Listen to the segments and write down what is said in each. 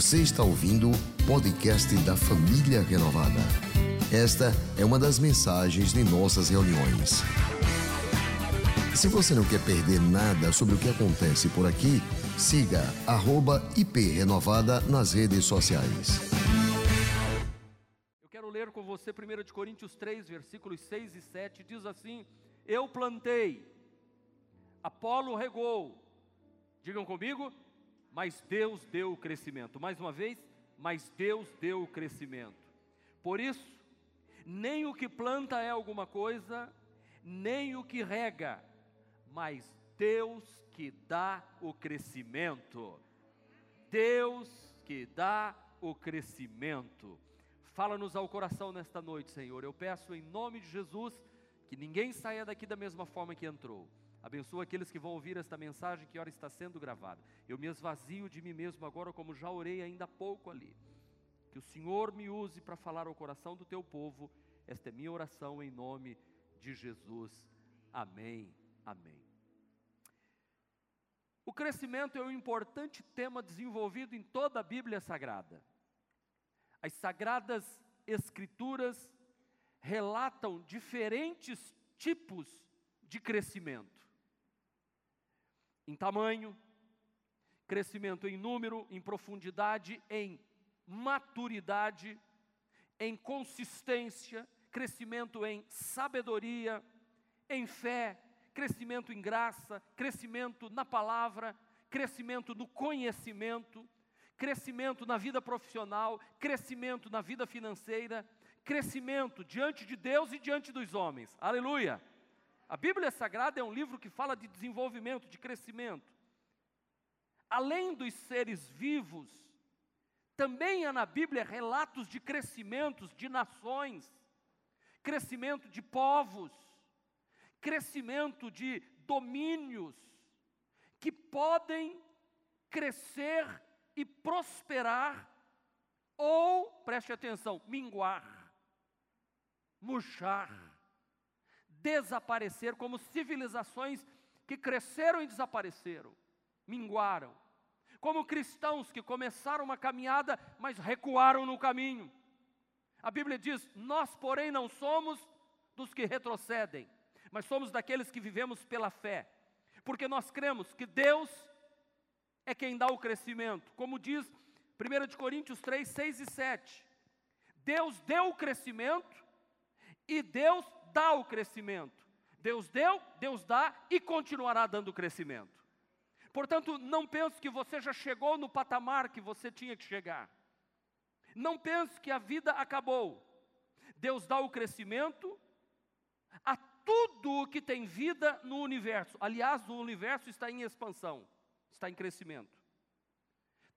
Você está ouvindo o podcast da Família Renovada. Esta é uma das mensagens de nossas reuniões. Se você não quer perder nada sobre o que acontece por aqui, siga @iprenovada nas redes sociais. Eu quero ler com você 1 de Coríntios 3, versículos 6 e 7, diz assim: Eu plantei, Apolo regou. Digam comigo, mas Deus deu o crescimento. Mais uma vez, mas Deus deu o crescimento. Por isso, nem o que planta é alguma coisa, nem o que rega, mas Deus que dá o crescimento. Deus que dá o crescimento. Fala-nos ao coração nesta noite, Senhor. Eu peço em nome de Jesus que ninguém saia daqui da mesma forma que entrou. Abençoa aqueles que vão ouvir esta mensagem que ora está sendo gravada. Eu me esvazio de mim mesmo agora, como já orei ainda há pouco ali. Que o Senhor me use para falar ao coração do teu povo. Esta é minha oração em nome de Jesus. Amém. Amém. O crescimento é um importante tema desenvolvido em toda a Bíblia Sagrada. As sagradas Escrituras relatam diferentes tipos de crescimento em tamanho, crescimento em número, em profundidade, em maturidade, em consistência, crescimento em sabedoria, em fé, crescimento em graça, crescimento na palavra, crescimento no conhecimento, crescimento na vida profissional, crescimento na vida financeira, crescimento diante de Deus e diante dos homens. Aleluia! A Bíblia Sagrada é um livro que fala de desenvolvimento, de crescimento. Além dos seres vivos, também há na Bíblia relatos de crescimentos de nações, crescimento de povos, crescimento de domínios, que podem crescer e prosperar, ou, preste atenção, minguar, murchar desaparecer, como civilizações que cresceram e desapareceram, minguaram. Como cristãos que começaram uma caminhada, mas recuaram no caminho. A Bíblia diz: Nós, porém, não somos dos que retrocedem, mas somos daqueles que vivemos pela fé, porque nós cremos que Deus é quem dá o crescimento, como diz 1 Coríntios 3, 6 e 7. Deus deu o crescimento e Deus dá o crescimento. Deus deu, Deus dá e continuará dando crescimento. Portanto, não pense que você já chegou no patamar que você tinha que chegar. Não pense que a vida acabou. Deus dá o crescimento a tudo que tem vida no universo. Aliás, o universo está em expansão, está em crescimento.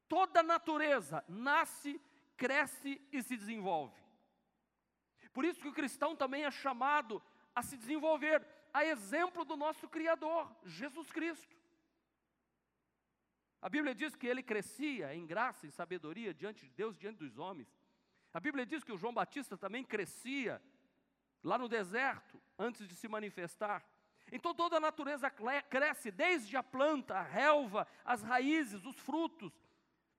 Toda a natureza nasce, cresce e se desenvolve. Por isso que o cristão também é chamado a se desenvolver, a exemplo do nosso Criador, Jesus Cristo. A Bíblia diz que ele crescia em graça e sabedoria diante de Deus, diante dos homens. A Bíblia diz que o João Batista também crescia lá no deserto, antes de se manifestar. Então toda a natureza cresce, desde a planta, a relva, as raízes, os frutos.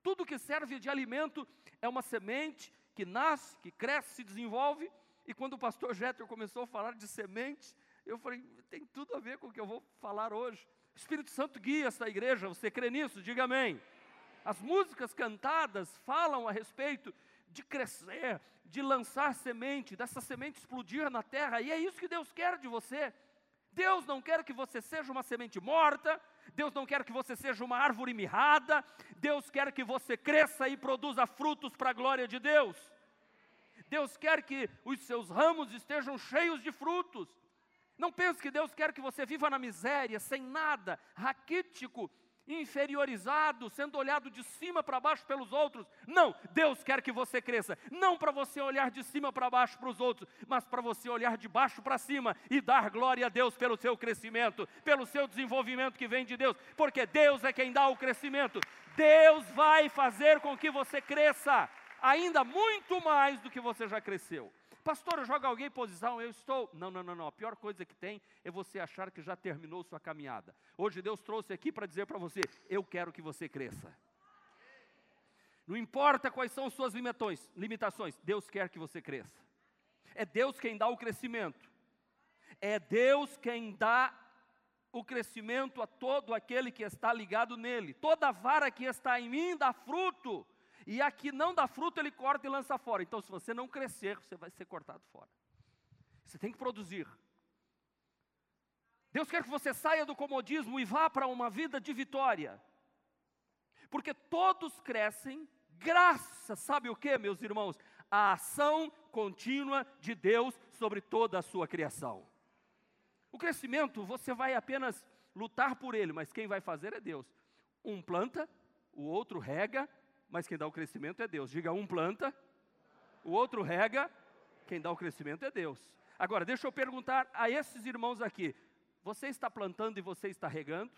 Tudo que serve de alimento é uma semente que nasce, que cresce, se desenvolve e quando o pastor Jéter começou a falar de semente, eu falei, tem tudo a ver com o que eu vou falar hoje. O Espírito Santo guia essa igreja, você crê nisso? Diga amém. As músicas cantadas falam a respeito de crescer, de lançar semente, dessa semente explodir na terra, e é isso que Deus quer de você. Deus não quer que você seja uma semente morta, Deus não quer que você seja uma árvore mirrada, Deus quer que você cresça e produza frutos para a glória de Deus. Deus quer que os seus ramos estejam cheios de frutos. Não pense que Deus quer que você viva na miséria, sem nada, raquítico, inferiorizado, sendo olhado de cima para baixo pelos outros. Não, Deus quer que você cresça, não para você olhar de cima para baixo para os outros, mas para você olhar de baixo para cima e dar glória a Deus pelo seu crescimento, pelo seu desenvolvimento que vem de Deus, porque Deus é quem dá o crescimento. Deus vai fazer com que você cresça ainda muito mais do que você já cresceu. Pastor, joga alguém em posição, eu estou. Não, não, não, não. A pior coisa que tem é você achar que já terminou sua caminhada. Hoje Deus trouxe aqui para dizer para você: eu quero que você cresça. Não importa quais são suas limitações, Deus quer que você cresça. É Deus quem dá o crescimento. É Deus quem dá o crescimento a todo aquele que está ligado nele. Toda vara que está em mim dá fruto, e a que não dá fruto ele corta e lança fora. Então, se você não crescer, você vai ser cortado fora. Você tem que produzir. Deus quer que você saia do comodismo e vá para uma vida de vitória. Porque todos crescem graças, sabe o que, meus irmãos? A ação contínua de Deus sobre toda a sua criação. O crescimento, você vai apenas lutar por ele, mas quem vai fazer é Deus. Um planta, o outro rega, mas quem dá o crescimento é Deus. Diga, um planta, o outro rega, quem dá o crescimento é Deus. Agora, deixa eu perguntar a esses irmãos aqui: você está plantando e você está regando?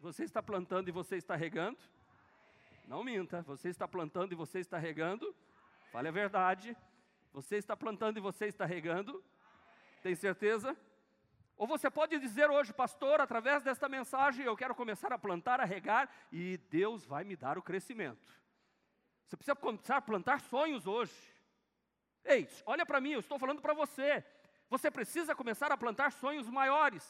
Você está plantando e você está regando? Não minta, você está plantando e você está regando? Fale a verdade. Você está plantando e você está regando? Tem certeza? Ou você pode dizer hoje, pastor, através desta mensagem, eu quero começar a plantar, a regar, e Deus vai me dar o crescimento. Você precisa começar a plantar sonhos hoje. Ei, olha para mim, eu estou falando para você. Você precisa começar a plantar sonhos maiores.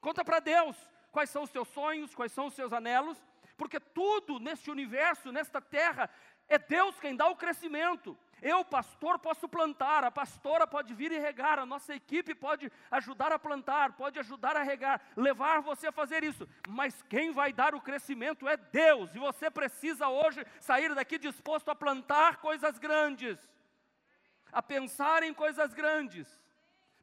Conta para Deus quais são os seus sonhos, quais são os seus anelos, porque tudo neste universo, nesta terra, é Deus quem dá o crescimento. Eu, pastor, posso plantar, a pastora pode vir e regar, a nossa equipe pode ajudar a plantar, pode ajudar a regar, levar você a fazer isso, mas quem vai dar o crescimento é Deus, e você precisa hoje sair daqui disposto a plantar coisas grandes, a pensar em coisas grandes,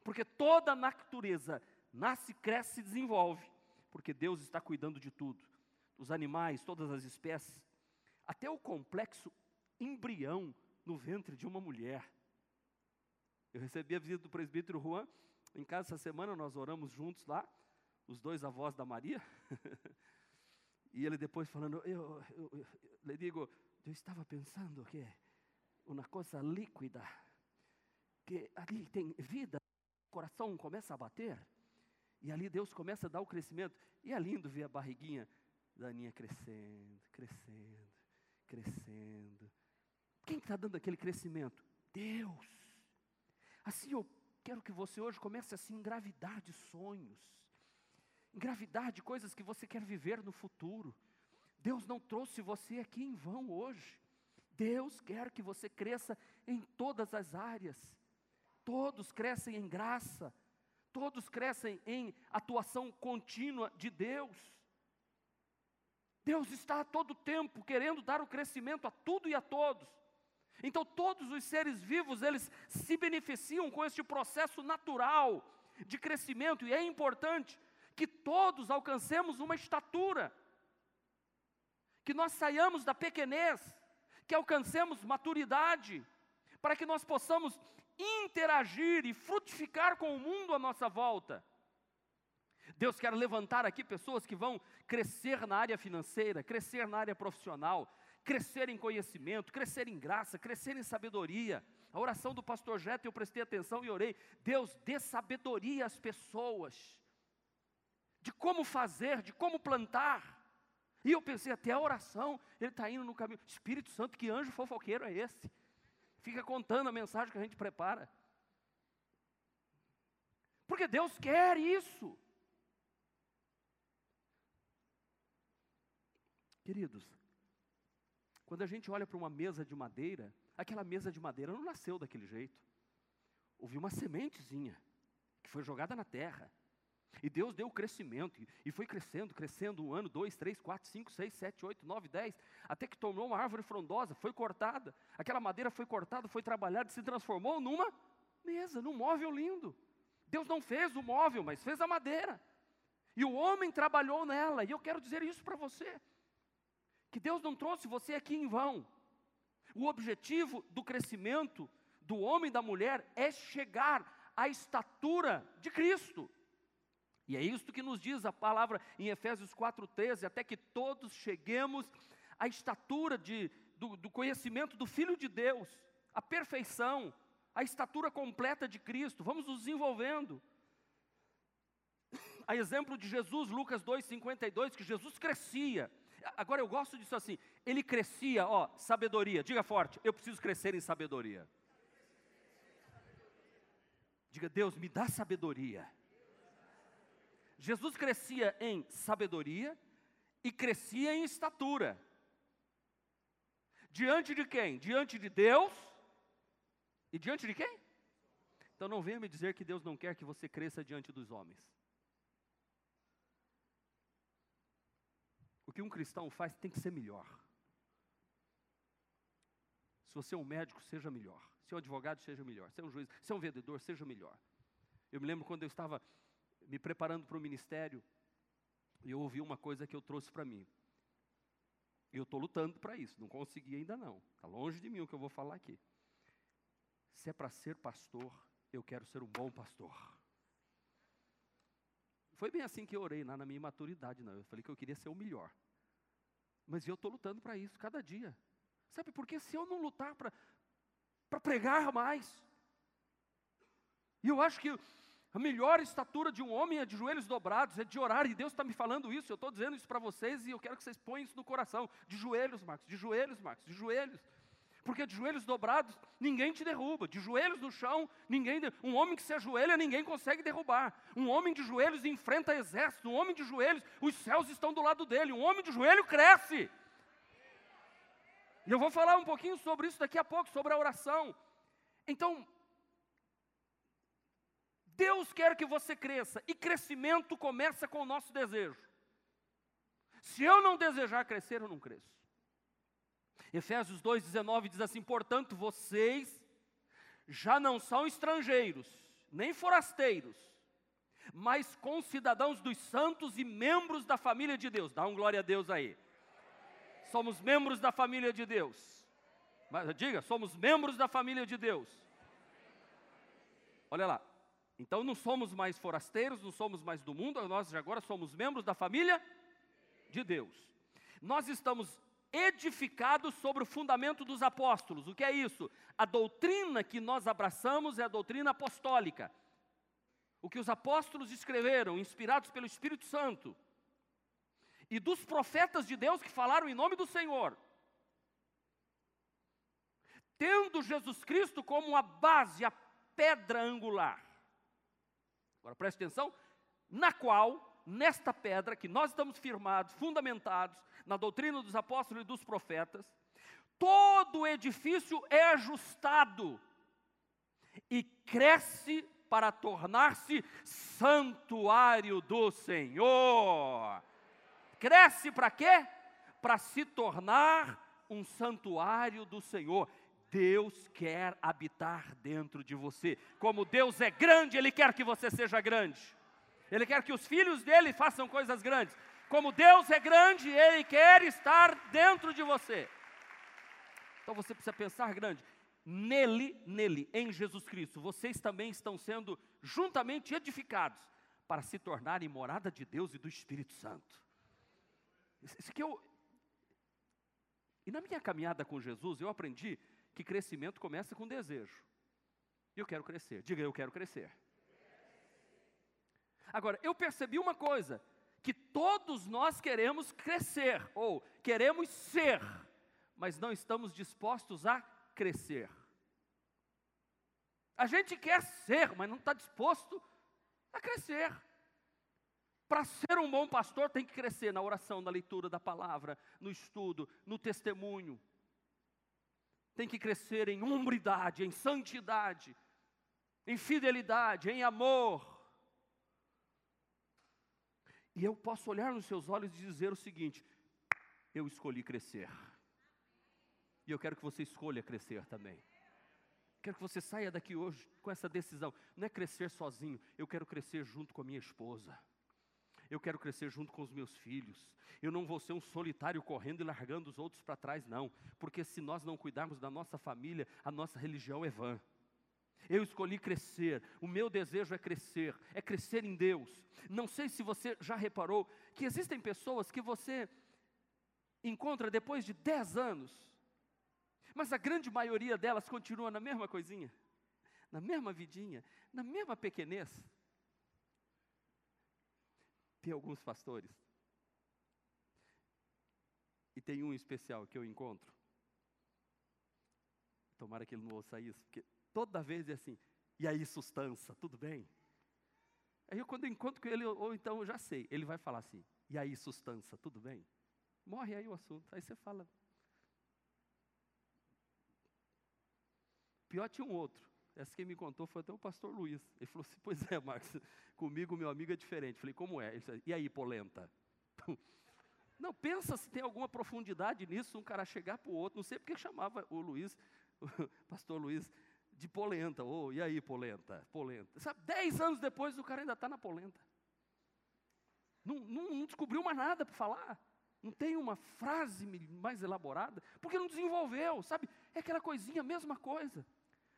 porque toda a natureza nasce, cresce e desenvolve, porque Deus está cuidando de tudo, os animais, todas as espécies, até o complexo embrião no ventre de uma mulher. Eu recebi a visita do presbítero Juan, em casa essa semana nós oramos juntos lá, os dois avós da Maria. e ele depois falando, eu, eu, eu, le digo, eu estava pensando que uma coisa líquida, que ali tem vida, o coração começa a bater, e ali Deus começa a dar o crescimento. E é lindo ver a barriguinha da Aninha crescendo, crescendo, crescendo. Quem está dando aquele crescimento? Deus. Assim eu quero que você hoje comece a se engravidar de sonhos, engravidar de coisas que você quer viver no futuro. Deus não trouxe você aqui em vão hoje. Deus quer que você cresça em todas as áreas. Todos crescem em graça, todos crescem em atuação contínua de Deus. Deus está a todo tempo querendo dar o crescimento a tudo e a todos. Então todos os seres vivos, eles se beneficiam com este processo natural de crescimento e é importante que todos alcancemos uma estatura. Que nós saiamos da pequenez, que alcancemos maturidade, para que nós possamos interagir e frutificar com o mundo à nossa volta. Deus quer levantar aqui pessoas que vão crescer na área financeira, crescer na área profissional, crescer em conhecimento, crescer em graça, crescer em sabedoria. A oração do pastor Jeto, eu prestei atenção e orei. Deus, dê sabedoria às pessoas, de como fazer, de como plantar. E eu pensei, até a oração, ele está indo no caminho. Espírito Santo, que anjo fofoqueiro é esse? Fica contando a mensagem que a gente prepara. Porque Deus quer isso. Queridos, quando a gente olha para uma mesa de madeira, aquela mesa de madeira não nasceu daquele jeito. Houve uma sementezinha que foi jogada na terra. E Deus deu o crescimento, e foi crescendo, crescendo, um ano, dois, três, quatro, cinco, seis, sete, oito, nove, dez, até que tornou uma árvore frondosa, foi cortada, aquela madeira foi cortada, foi trabalhada, se transformou numa mesa, num móvel lindo. Deus não fez o móvel, mas fez a madeira. E o homem trabalhou nela, e eu quero dizer isso para você que Deus não trouxe você aqui em vão. O objetivo do crescimento do homem e da mulher é chegar à estatura de Cristo. E é isso que nos diz a palavra em Efésios 4,13, até que todos cheguemos à estatura de, do, do conhecimento do Filho de Deus, a perfeição, a estatura completa de Cristo. Vamos nos desenvolvendo. A exemplo de Jesus, Lucas 2,52, que Jesus crescia, agora eu gosto disso assim. Ele crescia, ó, sabedoria. Diga forte, eu preciso crescer em sabedoria. Diga, Deus, me dá sabedoria. Jesus crescia em sabedoria e crescia em estatura. Diante de quem? Diante de Deus e diante de quem? Então não venha me dizer que Deus não quer que você cresça diante dos homens. Que um cristão faz tem que ser melhor. Se você é um médico, seja melhor. Se é um advogado, seja melhor. Se é um juiz, se é um vendedor, seja melhor. Eu me lembro quando eu estava me preparando para o ministério, e eu ouvi uma coisa que eu trouxe para mim. E eu estou lutando para isso, não consegui ainda não. Está longe de mim o que eu vou falar aqui. Se é para ser pastor, eu quero ser um bom pastor. Foi bem assim que eu orei, na minha maturidade, não. Eu falei que eu queria ser o melhor. Mas eu estou lutando para isso, cada dia. Sabe, porque se eu não lutar para pregar mais, e eu acho que a melhor estatura de um homem é de joelhos dobrados, é de orar, e Deus está me falando isso, eu estou dizendo isso para vocês, e eu quero que vocês ponham isso no coração. De joelhos, Marcos, de joelhos, Marcos, de joelhos. Porque de joelhos dobrados, ninguém te derruba. De joelhos no chão, ninguém. Um homem que se ajoelha, ninguém consegue derrubar. Um homem de joelhos enfrenta exército. Um homem de joelhos, os céus estão do lado dele. Um homem de joelho cresce. E eu vou falar um pouquinho sobre isso daqui a pouco, sobre a oração. Então, Deus quer que você cresça, e crescimento começa com o nosso desejo. Se eu não desejar crescer, eu não cresço. Efésios 2,19 diz assim: Portanto, vocês já não são estrangeiros, nem forasteiros, mas concidadãos dos santos e membros da família de Deus. Dá um glória a Deus aí. Somos membros da família de Deus. Mas, diga, somos membros da família de Deus. Olha lá. Então não somos mais forasteiros, não somos mais do mundo, nós agora somos membros da família de Deus. Nós estamos edificado sobre o fundamento dos apóstolos. O que é isso? A doutrina que nós abraçamos é a doutrina apostólica. O que os apóstolos escreveram, inspirados pelo Espírito Santo, e dos profetas de Deus que falaram em nome do Senhor. Tendo Jesus Cristo como a base, a pedra angular. Agora preste atenção, na qual nesta pedra que nós estamos firmados, fundamentados na doutrina dos apóstolos e dos profetas, todo o edifício é ajustado e cresce para tornar-se santuário do Senhor. Cresce para quê? Para se tornar um santuário do Senhor. Deus quer habitar dentro de você. Como Deus é grande, Ele quer que você seja grande. Ele quer que os filhos dele façam coisas grandes. Como Deus é grande, Ele quer estar dentro de você. Então você precisa pensar grande. Nele, nele, em Jesus Cristo, vocês também estão sendo juntamente edificados para se tornarem morada de Deus e do Espírito Santo. Isso que eu. E na minha caminhada com Jesus, eu aprendi que crescimento começa com desejo. Eu quero crescer. Diga, eu quero crescer. Agora, eu percebi uma coisa: que todos nós queremos crescer, ou queremos ser, mas não estamos dispostos a crescer. A gente quer ser, mas não está disposto a crescer. Para ser um bom pastor, tem que crescer na oração, na leitura da palavra, no estudo, no testemunho. Tem que crescer em umbridade, em santidade, em fidelidade, em amor, e eu posso olhar nos seus olhos e dizer o seguinte: eu escolhi crescer. E eu quero que você escolha crescer também. Quero que você saia daqui hoje com essa decisão. Não é crescer sozinho, eu quero crescer junto com a minha esposa. Eu quero crescer junto com os meus filhos. Eu não vou ser um solitário correndo e largando os outros para trás, não. Porque se nós não cuidarmos da nossa família, a nossa religião é vã. Eu escolhi crescer, o meu desejo é crescer, é crescer em Deus. Não sei se você já reparou que existem pessoas que você encontra depois de 10 anos, mas a grande maioria delas continua na mesma coisinha, na mesma vidinha, na mesma pequenez. Tem alguns pastores tem um especial que eu encontro. Tomara que ele não ouça isso, porque toda vez é assim, e aí, sustância, tudo bem? Aí eu, quando eu encontro com ele, ou então eu já sei, ele vai falar assim, e aí, sustância, tudo bem? Morre aí o assunto. Aí você fala. Pior tinha um outro. Essa quem me contou foi até o pastor Luiz. Ele falou assim: Pois é, Marcos, comigo meu amigo é diferente. Falei: Como é? Ele e aí, polenta? Não, pensa se tem alguma profundidade nisso, um cara chegar para o outro. Não sei porque chamava o Luiz, o pastor Luiz, de polenta. Oh, e aí, polenta? Polenta. Sabe, dez anos depois o cara ainda está na polenta. Não, não, não descobriu mais nada para falar. Não tem uma frase mais elaborada, porque não desenvolveu, sabe? É aquela coisinha, mesma coisa.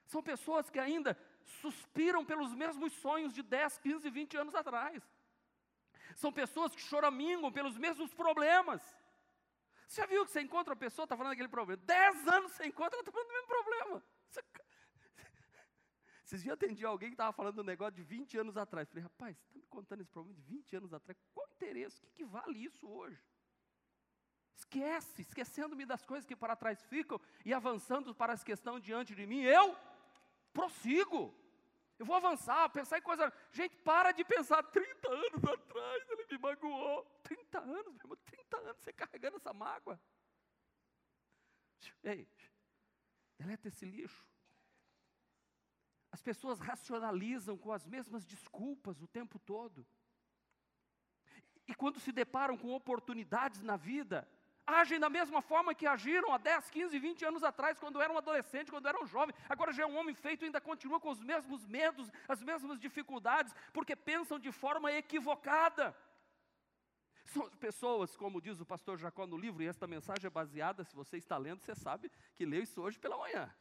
São pessoas que ainda suspiram pelos mesmos sonhos de 10, 15, 20 anos atrás. São pessoas que choramingam pelos mesmos problemas. Você já viu que você encontra uma pessoa, está falando daquele problema, 10 anos você encontra, ela está falando do mesmo problema. Você... Esses dias eu atendi alguém que estava falando um negócio de 20 anos atrás. Falei, rapaz, você está me contando esse problema de 20 anos atrás? Qual o interesse? O que, que vale isso hoje? Esquece, esquecendo-me das coisas que para trás ficam e avançando para as que estão diante de mim, eu prossigo. Eu vou avançar, pensar em coisa. Gente, para de pensar 30 anos atrás, ele me magoou. 30 anos, meu irmão, 30 anos você carregando essa mágoa. Ei, deleta esse lixo. As pessoas racionalizam com as mesmas desculpas o tempo todo. E quando se deparam com oportunidades na vida, agem da mesma forma que agiram há 10, 15, 20 anos atrás, quando eram adolescente, quando eram jovem. Agora já é um homem feito e ainda continua com os mesmos medos, as mesmas dificuldades, porque pensam de forma equivocada. São pessoas, como diz o pastor Jacó no livro, e esta mensagem é baseada, se você está lendo, você sabe que leu isso hoje pela manhã.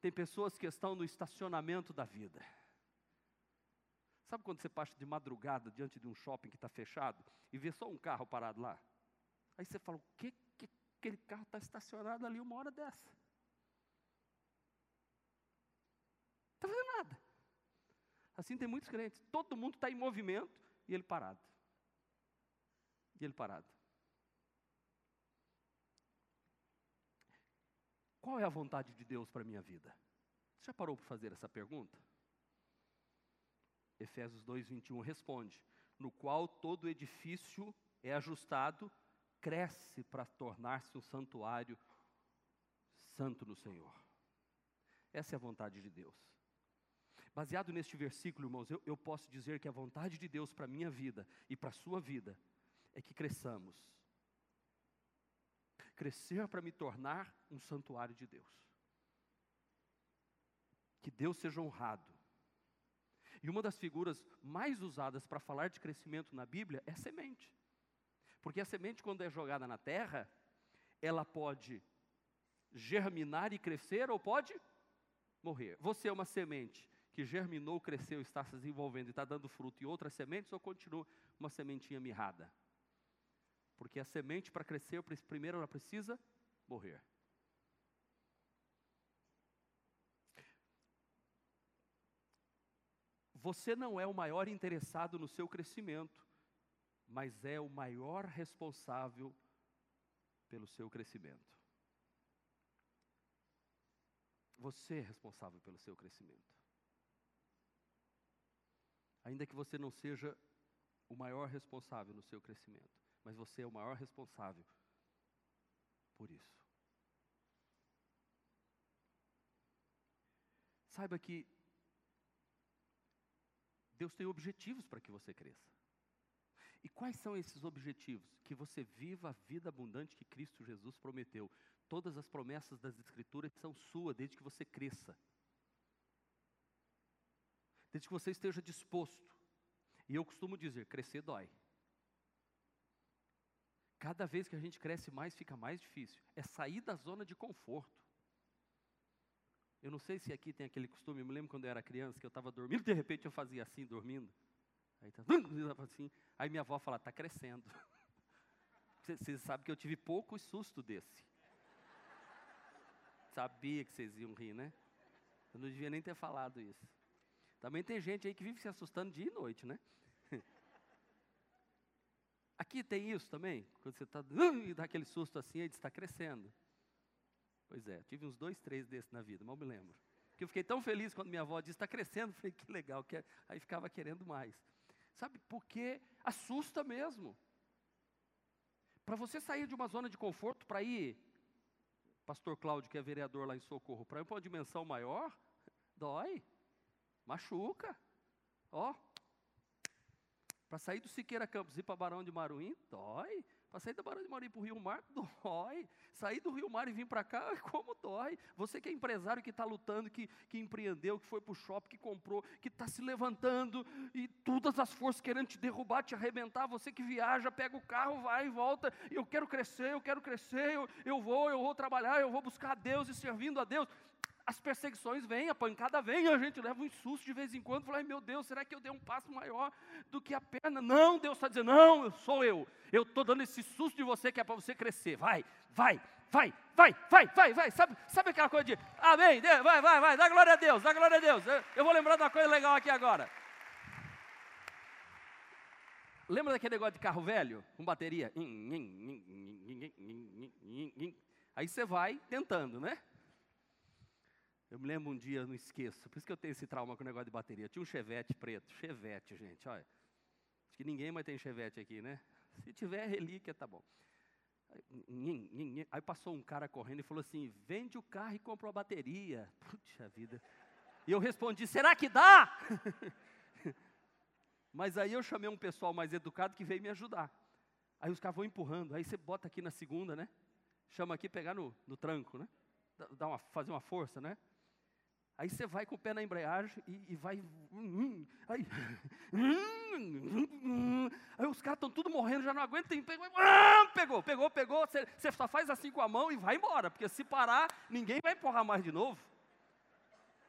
Tem pessoas que estão no estacionamento da vida. Sabe quando você passa de madrugada diante de um shopping que está fechado e vê só um carro parado lá? Aí você fala, o que, que aquele carro está estacionado ali uma hora dessa? Está fazendo nada. Assim tem muitos crentes. Todo mundo está em movimento e ele parado. E ele parado. Qual é a vontade de Deus para a minha vida? Você já parou para fazer essa pergunta? Efésios 2, 21 responde: No qual todo edifício é ajustado cresce para tornar-se um santuário santo no Senhor. Essa é a vontade de Deus. Baseado neste versículo, irmãos, eu, eu posso dizer que a vontade de Deus para a minha vida e para a sua vida é que cresçamos. Crescer para me tornar um santuário de Deus. Que Deus seja honrado. E uma das figuras mais usadas para falar de crescimento na Bíblia é semente. Porque a semente, quando é jogada na terra, ela pode germinar e crescer ou pode morrer. Você é uma semente que germinou, cresceu, está se desenvolvendo e está dando fruto, e outras sementes, ou continua uma sementinha mirrada? Porque a semente, para crescer, primeiro ela precisa morrer. Você não é o maior interessado no seu crescimento mas é o maior responsável pelo seu crescimento. Você é responsável pelo seu crescimento. Ainda que você não seja o maior responsável no seu crescimento, mas você é o maior responsável por isso. Saiba que Deus tem objetivos para que você cresça. E quais são esses objetivos? Que você viva a vida abundante que Cristo Jesus prometeu. Todas as promessas das Escrituras são suas, desde que você cresça. Desde que você esteja disposto. E eu costumo dizer: crescer dói. Cada vez que a gente cresce mais, fica mais difícil. É sair da zona de conforto. Eu não sei se aqui tem aquele costume, eu me lembro quando eu era criança, que eu estava dormindo, de repente eu fazia assim, dormindo. Aí, tá, assim, aí minha avó fala, está crescendo. Vocês sabem que eu tive pouco susto desse. Sabia que vocês iam rir, né? Eu não devia nem ter falado isso. Também tem gente aí que vive se assustando dia e noite, né? Aqui tem isso também? Quando você está e dá aquele susto assim, ele está crescendo. Pois é, tive uns dois, três desses na vida, mal me lembro. Porque eu fiquei tão feliz quando minha avó disse, está crescendo. Falei, que legal, que aí ficava querendo mais. Sabe, porque assusta mesmo. Para você sair de uma zona de conforto para ir, pastor Cláudio, que é vereador lá em Socorro, para ir para uma dimensão maior, dói, machuca. Ó, para sair do Siqueira Campos e ir para Barão de Maruim, dói. Para sair da Barão de Maruim para o Rio Mar, dói. Sair do Rio Mar e vir para cá, como dói. Você que é empresário, que está lutando, que, que empreendeu, que foi para o shopping, que comprou, que está se levantando e todas as forças querendo te derrubar, te arrebentar. Você que viaja, pega o carro, vai e volta. Eu quero crescer, eu quero crescer, eu, eu vou, eu vou trabalhar, eu vou buscar a Deus e servindo a Deus as perseguições vêm, a pancada vem, a gente leva um susto de vez em quando, fala, ai meu Deus, será que eu dei um passo maior do que a perna? Não, Deus está dizendo, não, eu sou eu, eu estou dando esse susto de você que é para você crescer, vai, vai, vai, vai, vai, vai, vai, sabe, sabe aquela coisa de, amém, vai, vai, vai, dá glória a Deus, dá glória a Deus, eu vou lembrar de uma coisa legal aqui agora. Lembra daquele negócio de carro velho, com bateria? Aí você vai tentando, né? Eu me lembro um dia, não esqueço, por isso que eu tenho esse trauma com o negócio de bateria. Tinha um chevette preto, chevette, gente, olha. Acho que ninguém mais tem chevette aqui, né? Se tiver relíquia, tá bom. Aí passou um cara correndo e falou assim: vende o carro e compra a bateria. Puxa vida. E eu respondi: será que dá? Mas aí eu chamei um pessoal mais educado que veio me ajudar. Aí os caras vão empurrando, aí você bota aqui na segunda, né? Chama aqui pegar no, no tranco, né? Dá uma, fazer uma força, né? Aí você vai com o pé na embreagem e, e vai. Aí, aí os caras estão tudo morrendo, já não aguentam. Pegou, pegou, pegou. Você, você só faz assim com a mão e vai embora, porque se parar, ninguém vai empurrar mais de novo.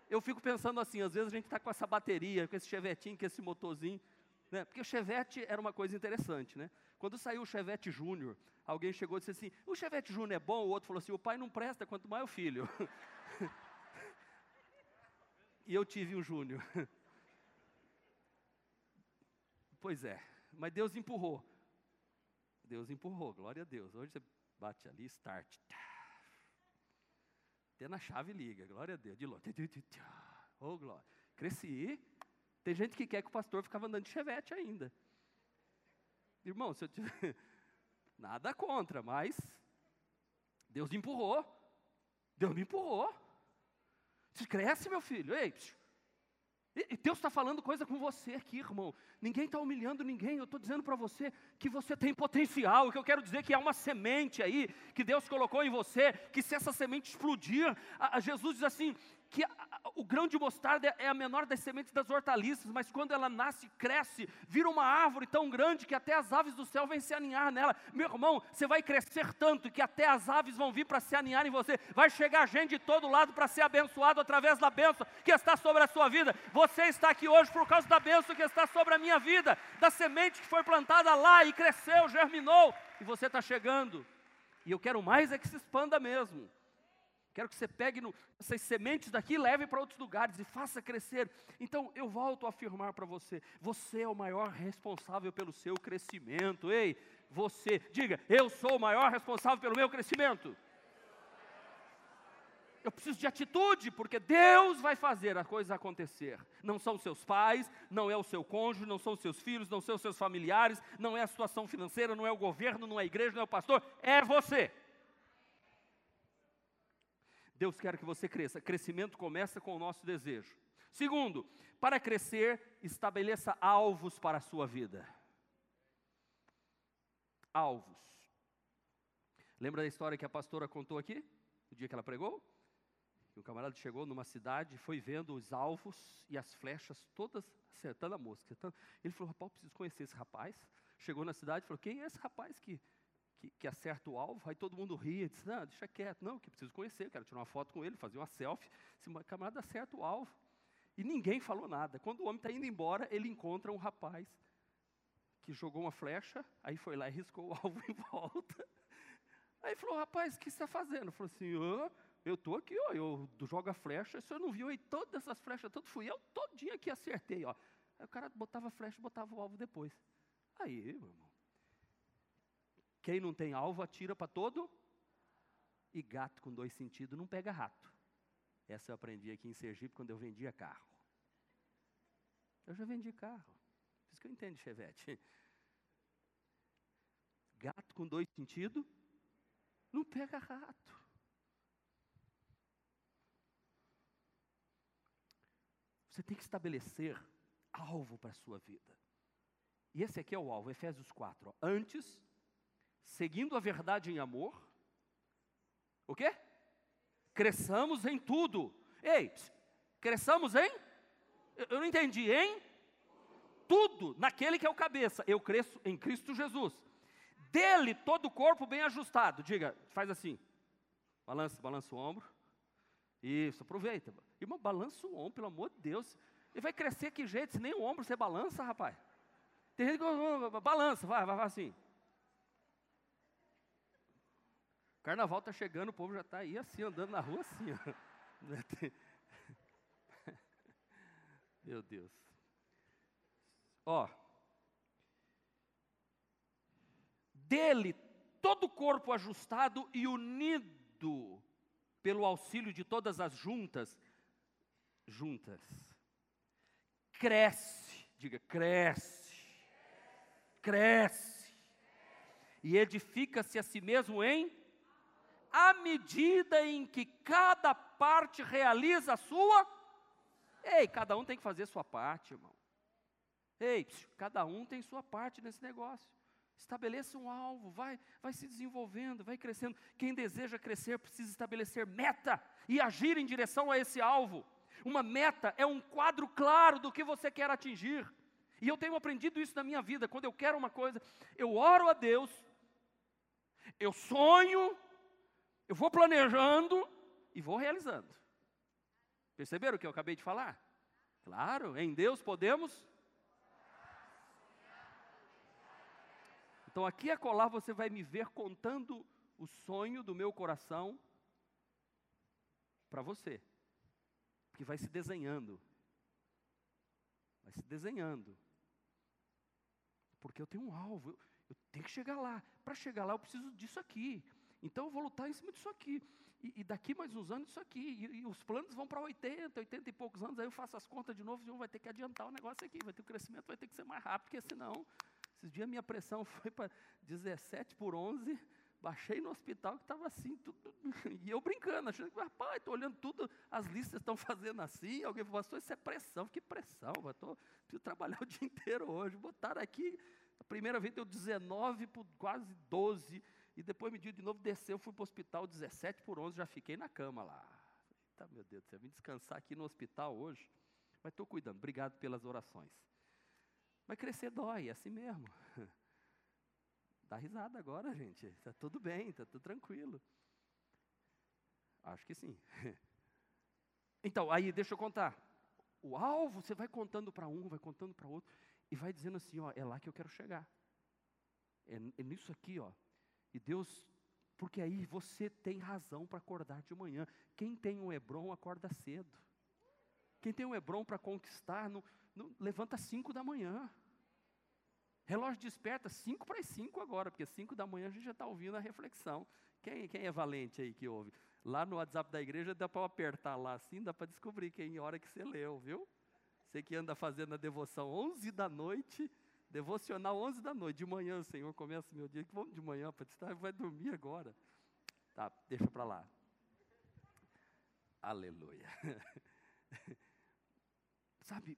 Eu fico pensando assim, às vezes a gente está com essa bateria, com esse chevetinho, com esse motorzinho. Né? Porque o chevette era uma coisa interessante, né? Quando saiu o chevette júnior, alguém chegou e disse assim: o chevette júnior é bom? O outro falou assim: o pai não presta, quanto mais o filho. e eu tive um Júnior. pois é, mas Deus empurrou. Deus empurrou, glória a Deus. Hoje você bate ali, start. Até na chave liga, glória a Deus. De longe. Oh, glória. Cresci. Tem gente que quer que o pastor ficava andando de chevette ainda. Irmão, se eu tiver. Nada contra, mas Deus me empurrou. Deus me empurrou. Você cresce, meu filho. Ei, e Deus está falando coisa com você aqui, irmão. Ninguém está humilhando ninguém. Eu estou dizendo para você que você tem potencial. O que eu quero dizer é que há uma semente aí que Deus colocou em você. Que se essa semente explodir, a, a Jesus diz assim: que a, o grão de mostarda é a menor das sementes das hortaliças, mas quando ela nasce, cresce, vira uma árvore tão grande que até as aves do céu vêm se aninhar nela. Meu irmão, você vai crescer tanto que até as aves vão vir para se aninhar em você. Vai chegar gente de todo lado para ser abençoado através da bênção que está sobre a sua vida. Você está aqui hoje por causa da bênção que está sobre a minha vida, da semente que foi plantada lá e cresceu, germinou, e você está chegando. E eu quero mais é que se expanda mesmo. Quero que você pegue no, essas sementes daqui e leve para outros lugares e faça crescer. Então, eu volto a afirmar para você: você é o maior responsável pelo seu crescimento. Ei, você, diga, eu sou o maior responsável pelo meu crescimento. Eu preciso de atitude, porque Deus vai fazer a coisa acontecer. Não são seus pais, não é o seu cônjuge, não são seus filhos, não são seus familiares, não é a situação financeira, não é o governo, não é a igreja, não é o pastor, é você. Deus quer que você cresça. Crescimento começa com o nosso desejo. Segundo, para crescer, estabeleça alvos para a sua vida. Alvos. Lembra da história que a pastora contou aqui? O dia que ela pregou? Que um camarada chegou numa cidade, foi vendo os alvos e as flechas todas acertando a mosca. Ele falou: rapaz, preciso conhecer esse rapaz. Chegou na cidade e falou: quem é esse rapaz que que, que, acerta o alvo, aí todo mundo ria, diz, não, deixa quieto, não, que preciso conhecer, quero tirar uma foto com ele, fazer uma selfie, esse camarada acerta o alvo. E ninguém falou nada. Quando o homem está indo embora, ele encontra um rapaz que jogou uma flecha, aí foi lá e riscou o alvo em volta. Aí falou, rapaz, o que você está fazendo? Falou assim, oh, eu estou aqui, ó, eu jogo a flecha, o senhor não viu aí todas essas flechas, tudo fui eu todinho aqui acertei, ó. Aí o cara botava a flecha e botava o alvo depois. Aí, meu irmão, Quem não tem alvo atira para todo. E gato com dois sentidos não pega rato. Essa eu aprendi aqui em Sergipe quando eu vendia carro. Eu já vendi carro. Por isso que eu entendo chevette. Gato com dois sentidos não pega rato. Você tem que estabelecer alvo para a sua vida. E esse aqui é o alvo, Efésios 4. Ó. Antes, seguindo a verdade em amor, o quê? Cresçamos em tudo. Ei, cresçamos em? Eu não entendi, em? Tudo, naquele que é o cabeça. Eu cresço em Cristo Jesus. Dele todo o corpo bem ajustado. Diga, faz assim. Balança, balança o ombro. Isso, aproveita. Irmão, balança o ombro, pelo amor de Deus. Ele vai crescer que jeito? Se nem o ombro você balança, rapaz. Tem gente que balança, vai, vai, vai assim. Carnaval está chegando, o povo já está aí assim, andando na rua assim. Ó. Meu Deus. Ó. Dele, todo o corpo ajustado e unido pelo auxílio de todas as juntas, juntas, cresce, diga, cresce, cresce, e edifica-se a si mesmo em à medida em que cada parte realiza a sua. Ei, cada um tem que fazer sua parte, irmão. Ei, cada um tem sua parte nesse negócio. Estabeleça um alvo, vai, vai se desenvolvendo, vai crescendo. Quem deseja crescer precisa estabelecer meta e agir em direção a esse alvo. Uma meta é um quadro claro do que você quer atingir. E eu tenho aprendido isso na minha vida. Quando eu quero uma coisa, eu oro a Deus, eu sonho, eu vou planejando e vou realizando. Perceberam o que eu acabei de falar? Claro, em Deus podemos. Então aqui a colar você vai me ver contando o sonho do meu coração para você. Porque vai se desenhando. Vai se desenhando. Porque eu tenho um alvo, eu, eu tenho que chegar lá. Para chegar lá eu preciso disso aqui. Então eu vou lutar em cima disso aqui. E, e daqui mais uns anos isso aqui. E, e os planos vão para 80, 80 e poucos anos, aí eu faço as contas de novo, e vai ter que adiantar o negócio aqui, vai ter o crescimento, vai ter que ser mais rápido, porque senão, esses dias minha pressão foi para 17 por 11, baixei no hospital que estava assim, tudo, e eu brincando, achando que, rapaz, estou olhando tudo, as listas estão fazendo assim, alguém falou, pastor, isso é pressão, que pressão, estou trabalhar o dia inteiro hoje, botaram aqui, a primeira vez deu 19 por quase 12, e depois mediu de novo, desceu, fui para o hospital, 17 por 11, já fiquei na cama lá. Eita, meu Deus do céu, vim descansar aqui no hospital hoje. Mas estou cuidando, obrigado pelas orações. Mas crescer dói, é assim mesmo. Dá risada agora, gente. Está tudo bem, está tudo tranquilo. Acho que sim. Então, aí deixa eu contar. O alvo, você vai contando para um, vai contando para outro, e vai dizendo assim: ó, é lá que eu quero chegar. É, é nisso aqui, ó. E Deus, porque aí você tem razão para acordar de manhã. Quem tem um Hebron acorda cedo. Quem tem um Hebron para conquistar, não, não, levanta 5 da manhã. Relógio desperta 5 para as 5 agora, porque 5 da manhã a gente já está ouvindo a reflexão. Quem, quem é valente aí que ouve? Lá no WhatsApp da igreja dá para apertar lá assim, dá para descobrir quem hora que você leu, viu? Você que anda fazendo a devoção 11 da noite, Devocional 11 da noite. De manhã, Senhor começa meu dia. Vamos de manhã, para estar, vai dormir agora. Tá, deixa para lá. Aleluia. Sabe,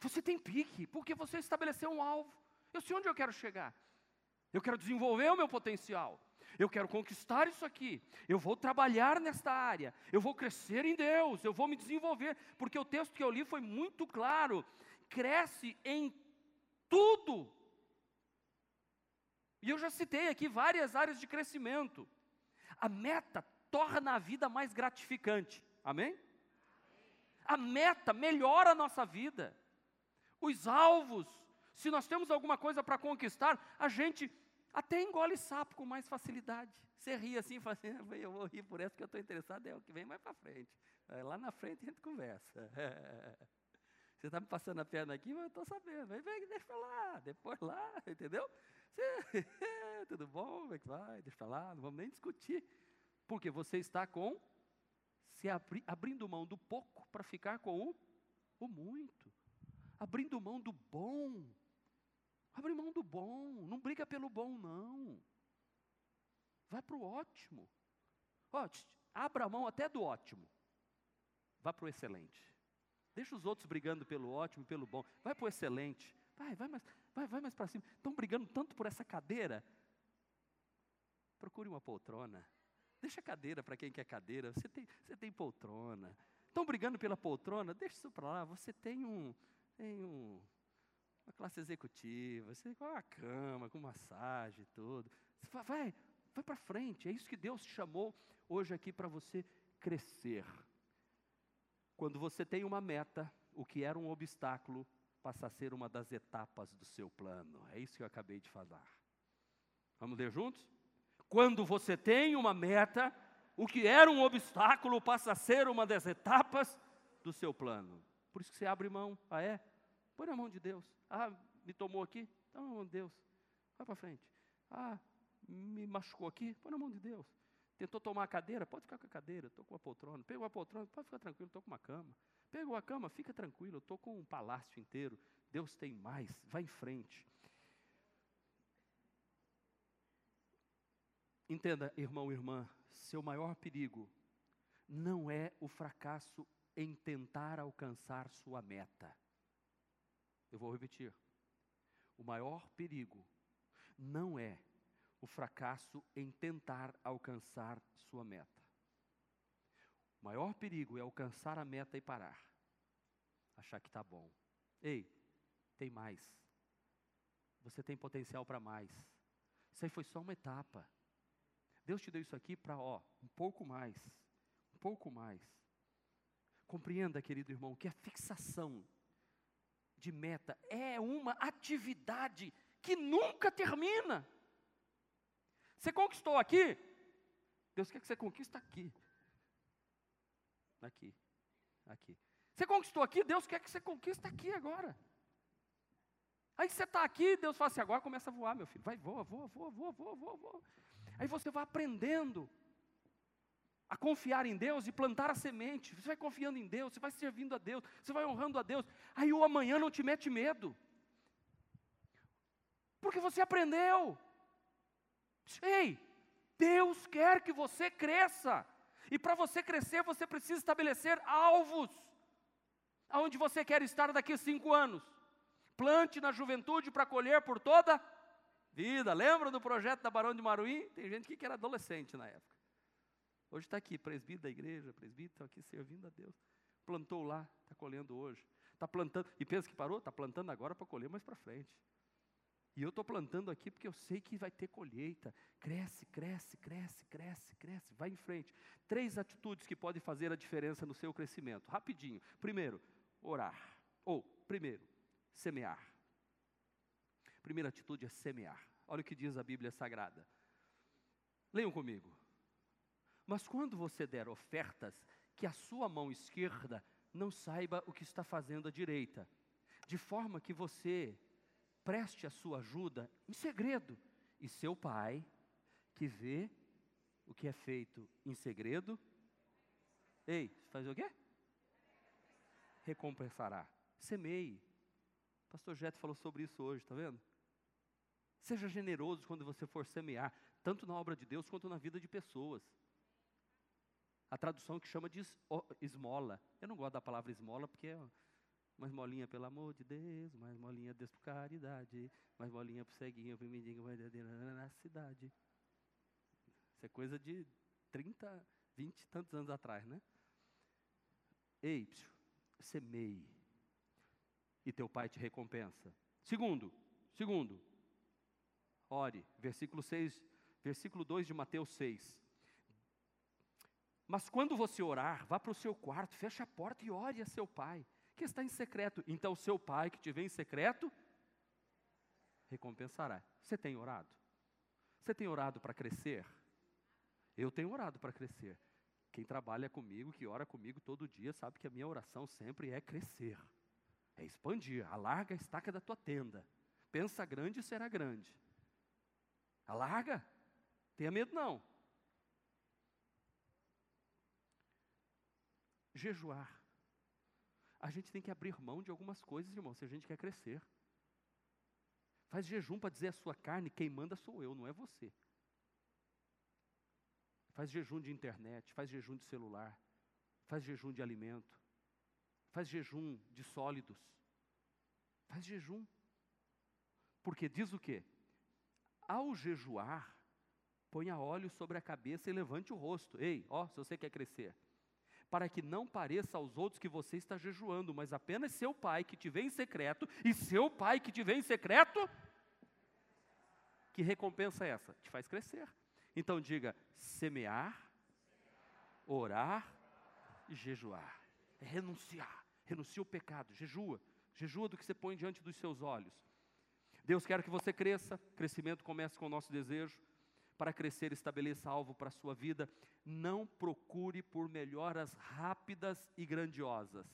você tem pique, porque você estabeleceu um alvo. Eu sei onde eu quero chegar. Eu quero desenvolver o meu potencial. Eu quero conquistar isso aqui. Eu vou trabalhar nesta área. Eu vou crescer em Deus. Eu vou me desenvolver. Porque o texto que eu li foi muito claro. Cresce em tudo. E eu já citei aqui várias áreas de crescimento. A meta torna a vida mais gratificante. Amém? A meta melhora a nossa vida. Os alvos, se nós temos alguma coisa para conquistar, a gente até engole sapo com mais facilidade. Você ri assim, fala assim, eu vou rir por essa que eu estou interessado, é o que vem mais para frente. Lá na frente a gente conversa. Você está me passando a perna aqui, mas eu estou sabendo. Vem, vem, deixa eu lá, depois lá, entendeu? Tudo bom? Como é que vai? Deixa pra lá, não vamos nem discutir. Porque você está com se abri, abrindo mão do pouco para ficar com o, o muito. Abrindo mão do bom. Abre mão do bom. Não briga pelo bom, não. Vai para o ótimo. Ó, abra a mão até do ótimo. Vá para o excelente. Deixa os outros brigando pelo ótimo pelo bom. Vai para o excelente. Vai, vai mais, vai, vai mais para cima. Estão brigando tanto por essa cadeira. Procure uma poltrona. Deixa cadeira para quem quer cadeira. Você tem, você tem poltrona. Estão brigando pela poltrona? Deixa isso para lá. Você tem um, tem um, uma classe executiva. Você tem uma cama com massagem e tudo. Vai, vai, para frente. É isso que Deus chamou hoje aqui para você crescer. Quando você tem uma meta, o que era um obstáculo passa a ser uma das etapas do seu plano. É isso que eu acabei de falar. Vamos ler juntos? Quando você tem uma meta, o que era um obstáculo passa a ser uma das etapas do seu plano. Por isso que você abre mão. Ah, é? Põe na mão de Deus. Ah, me tomou aqui? Então, na mão de Deus. Vai para frente. Ah, me machucou aqui? Põe na mão de Deus. Tentou tomar a cadeira? Pode ficar com a cadeira, estou com a poltrona. Pegou a poltrona? Pode ficar tranquilo, estou com uma cama. Pegou a cama? Fica tranquilo, estou com um palácio inteiro. Deus tem mais, vai em frente. Entenda, irmão e irmã, seu maior perigo não é o fracasso em tentar alcançar sua meta. Eu vou repetir. O maior perigo não é o fracasso em tentar alcançar sua meta. O maior perigo é alcançar a meta e parar. Achar que está bom. Ei, tem mais. Você tem potencial para mais. Isso aí foi só uma etapa. Deus te deu isso aqui para, ó, um pouco mais. Um pouco mais. Compreenda, querido irmão, que a fixação de meta é uma atividade que nunca termina. Você conquistou aqui? Deus quer que você conquista aqui. Aqui. Aqui. Você conquistou aqui? Deus quer que você conquista aqui agora. Aí você está aqui, Deus fala assim, agora começa a voar, meu filho. Vai, voa, voa, voa, voa, voa, voa, voa. Aí você vai aprendendo a confiar em Deus e plantar a semente. Você vai confiando em Deus, você vai servindo a Deus, você vai honrando a Deus. Aí o amanhã não te mete medo. Porque você aprendeu. Ei, Deus quer que você cresça. E para você crescer, você precisa estabelecer alvos. Aonde você quer estar daqui a cinco anos. Plante na juventude para colher por toda vida. Lembra do projeto da Barão de Maruí? Tem gente que era adolescente na época. Hoje está aqui, presbítero da igreja, presbítero aqui servindo a Deus. Plantou lá, está colhendo hoje. Está plantando, e pensa que parou? Está plantando agora para colher mais para frente. E eu estou plantando aqui porque eu sei que vai ter colheita. Cresce, cresce, cresce, cresce, cresce. Vai em frente. Três atitudes que podem fazer a diferença no seu crescimento. Rapidinho. Primeiro, orar. Ou, primeiro, semear. Primeira atitude é semear. Olha o que diz a Bíblia Sagrada. Leiam comigo. Mas quando você der ofertas, que a sua mão esquerda não saiba o que está fazendo a direita, de forma que você preste a sua ajuda em segredo. E seu pai, que vê o que é feito em segredo, ei, faz o quê? Recompensará. Semeie. Pastor Jeto falou sobre isso hoje, está vendo? Seja generoso quando você for semear, tanto na obra de Deus quanto na vida de pessoas. A tradução que chama de esmola. Eu não gosto da palavra esmola porque é mais molinha pelo amor de Deus, mais molinha Deus por caridade, mais molinha pro ceguinho, pro mendigo, na cidade. Isso é coisa de 30, 20 e tantos anos atrás, né? Ei, semeie, e teu pai te recompensa. Segundo, segundo, ore, versículo 6, versículo 2 de Mateus 6. Mas quando você orar, vá para o seu quarto, feche a porta e ore a seu pai que está em secreto. Então, seu pai que te vê em secreto, recompensará. Você tem orado? Você tem orado para crescer? Eu tenho orado para crescer. Quem trabalha comigo, que ora comigo todo dia, sabe que a minha oração sempre é crescer, é expandir. Alarga a estaca da tua tenda. Pensa grande e será grande. Alarga. Tenha medo não. Jejuar. A gente tem que abrir mão de algumas coisas, irmão, se a gente quer crescer. Faz jejum para dizer a sua carne, quem manda sou eu, não é você. Faz jejum de internet, faz jejum de celular, faz jejum de alimento, faz jejum de sólidos. Faz jejum. Porque diz o quê? Ao jejuar, ponha óleo sobre a cabeça e levante o rosto. Ei, ó, se você quer crescer. Para que não pareça aos outros que você está jejuando, mas apenas seu pai que te vê em secreto, e seu pai que te vê em secreto, que recompensa é essa? Te faz crescer. Então diga: semear, orar e jejuar. É renunciar. Renuncia o pecado, jejua. Jejua do que você põe diante dos seus olhos. Deus quer que você cresça, crescimento começa com o nosso desejo. Para crescer, estabeleça alvo para a sua vida. Não procure por melhoras rápidas e grandiosas.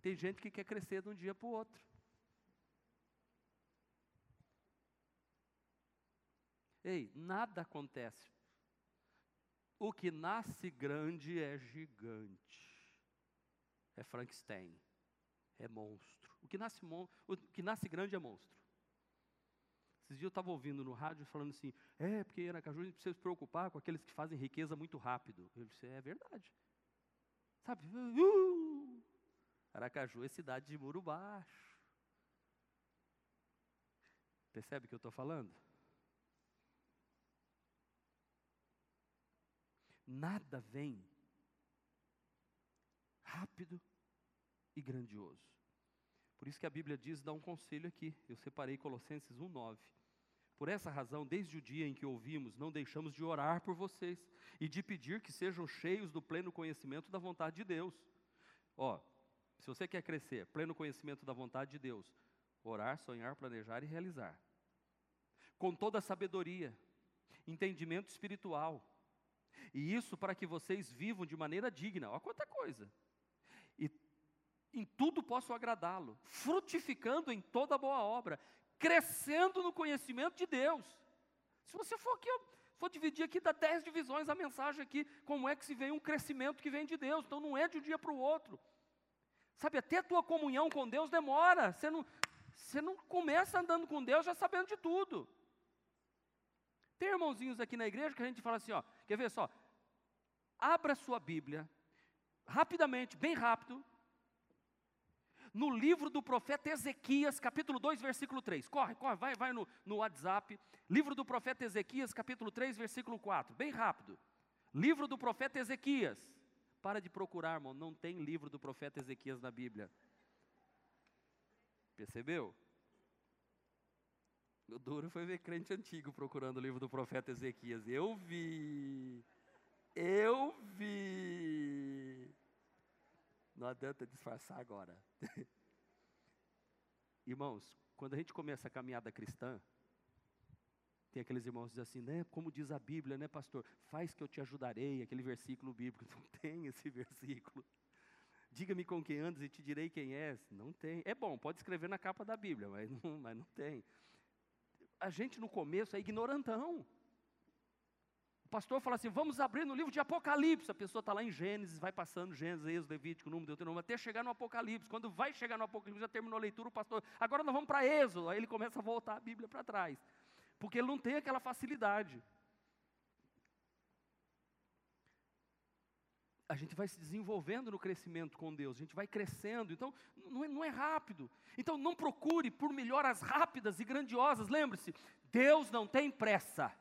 Tem gente que quer crescer de um dia para o outro. Ei, nada acontece. O que nasce grande é gigante. É Frankenstein. É monstro. O que nasce, o que nasce grande é monstro. Esses dias eu estava ouvindo no rádio falando assim, é, porque em Aracaju a gente precisa se preocupar com aqueles que fazem riqueza muito rápido. Eu disse, é verdade. Sabe, uh, Aracaju é cidade de muro baixo. Percebe o que eu estou falando? Nada vem rápido e grandioso. Por isso que a Bíblia diz, dá um conselho aqui. Eu separei Colossenses 1:9. Por essa razão, desde o dia em que ouvimos, não deixamos de orar por vocês e de pedir que sejam cheios do pleno conhecimento da vontade de Deus. Ó, se você quer crescer, pleno conhecimento da vontade de Deus, orar, sonhar, planejar e realizar. Com toda a sabedoria, entendimento espiritual, e isso para que vocês vivam de maneira digna. Olha quanta coisa. Em tudo posso agradá-lo, frutificando em toda boa obra, crescendo no conhecimento de Deus. Se você for aqui, for dividir aqui, dá dez divisões a mensagem aqui, como é que se vem um crescimento que vem de Deus. Então não é de um dia para o outro. Sabe, até a tua comunhão com Deus demora. Você não, você não começa andando com Deus já sabendo de tudo. Tem irmãozinhos aqui na igreja que a gente fala assim, ó, quer ver só? Abra sua Bíblia, rapidamente, bem rápido, no livro do profeta Ezequias, capítulo 2, versículo 3. Corre, corre, vai, vai no, no WhatsApp. Livro do profeta Ezequias, capítulo 3, versículo 4. Bem rápido. Livro do profeta Ezequias. Para de procurar, irmão, não tem livro do profeta Ezequias na Bíblia. Percebeu? O duro foi ver crente antigo procurando o livro do profeta Ezequias. Eu vi. Eu vi. Não adianta disfarçar agora. Irmãos, quando a gente começa a caminhada cristã, tem aqueles irmãos que dizem assim, né? Como diz a Bíblia, né, pastor? Faz que eu te ajudarei, aquele versículo bíblico. Não tem esse versículo. Diga-me com quem andas e te direi quem és. Não tem. É bom, pode escrever na capa da Bíblia, mas não, mas não tem a gente no começo é ignorantão. O pastor fala assim: vamos abrir no livro de Apocalipse. A pessoa está lá em Gênesis, vai passando Gênesis, Êxodo, Levítico, Número, Deuteronômio, até chegar no Apocalipse. Quando vai chegar no Apocalipse, já terminou a leitura, o pastor, agora nós vamos para Êxodo. Aí ele começa a voltar a Bíblia para trás. Porque ele não tem aquela facilidade. a gente vai se desenvolvendo no crescimento com Deus, a gente vai crescendo, então não é, não é rápido. Então não procure por melhoras rápidas e grandiosas, lembre-se, Deus não tem pressa.